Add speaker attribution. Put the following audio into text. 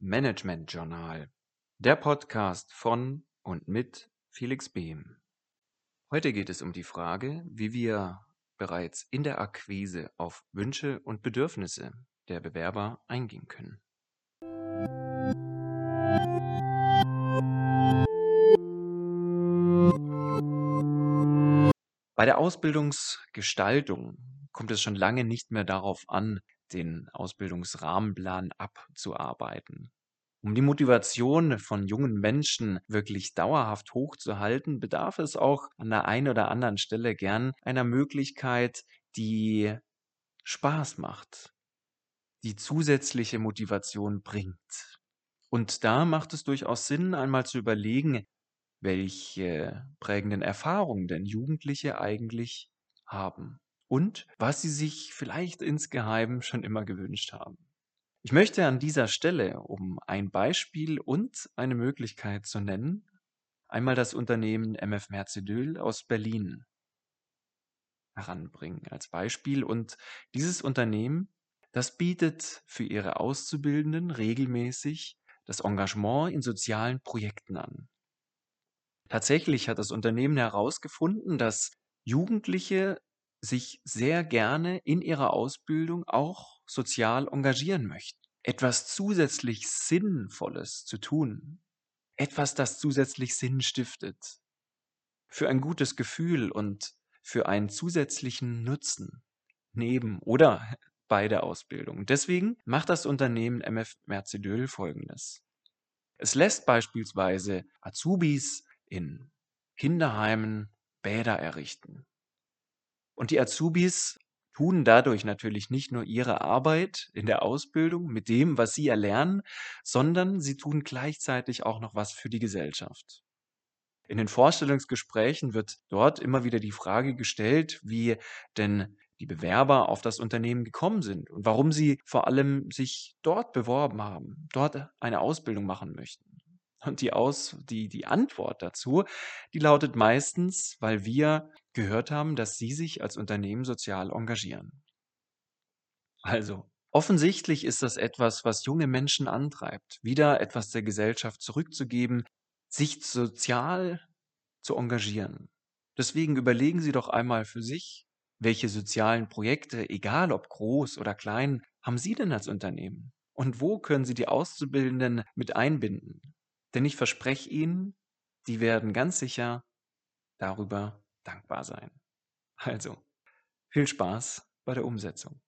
Speaker 1: Management Journal, der Podcast von und mit Felix Behm. Heute geht es um die Frage, wie wir bereits in der Akquise auf Wünsche und Bedürfnisse der Bewerber eingehen können. Bei der Ausbildungsgestaltung kommt es schon lange nicht mehr darauf an, den Ausbildungsrahmenplan abzuarbeiten. Um die Motivation von jungen Menschen wirklich dauerhaft hochzuhalten, bedarf es auch an der einen oder anderen Stelle gern einer Möglichkeit, die Spaß macht, die zusätzliche Motivation bringt. Und da macht es durchaus Sinn, einmal zu überlegen, welche prägenden Erfahrungen denn Jugendliche eigentlich haben und was sie sich vielleicht insgeheim schon immer gewünscht haben. Ich möchte an dieser Stelle, um ein Beispiel und eine Möglichkeit zu nennen, einmal das Unternehmen MF Mercedül aus Berlin heranbringen als Beispiel. Und dieses Unternehmen, das bietet für ihre Auszubildenden regelmäßig das Engagement in sozialen Projekten an. Tatsächlich hat das Unternehmen herausgefunden, dass Jugendliche sich sehr gerne in ihrer Ausbildung auch sozial engagieren möchten. Etwas zusätzlich Sinnvolles zu tun. Etwas, das zusätzlich Sinn stiftet. Für ein gutes Gefühl und für einen zusätzlichen Nutzen. Neben oder bei der Ausbildung. Deswegen macht das Unternehmen MF Mercedöl folgendes. Es lässt beispielsweise Azubis in Kinderheimen Bäder errichten. Und die Azubis tun dadurch natürlich nicht nur ihre Arbeit in der Ausbildung mit dem, was sie erlernen, sondern sie tun gleichzeitig auch noch was für die Gesellschaft. In den Vorstellungsgesprächen wird dort immer wieder die Frage gestellt, wie denn die Bewerber auf das Unternehmen gekommen sind und warum sie vor allem sich dort beworben haben, dort eine Ausbildung machen möchten. Und die, Aus, die, die Antwort dazu, die lautet meistens, weil wir gehört haben, dass sie sich als Unternehmen sozial engagieren. Also, offensichtlich ist das etwas, was junge Menschen antreibt, wieder etwas der Gesellschaft zurückzugeben, sich sozial zu engagieren. Deswegen überlegen Sie doch einmal für sich, welche sozialen Projekte, egal ob groß oder klein, haben Sie denn als Unternehmen? Und wo können Sie die Auszubildenden mit einbinden? Denn ich verspreche Ihnen, die werden ganz sicher darüber dankbar sein. Also, viel Spaß bei der Umsetzung.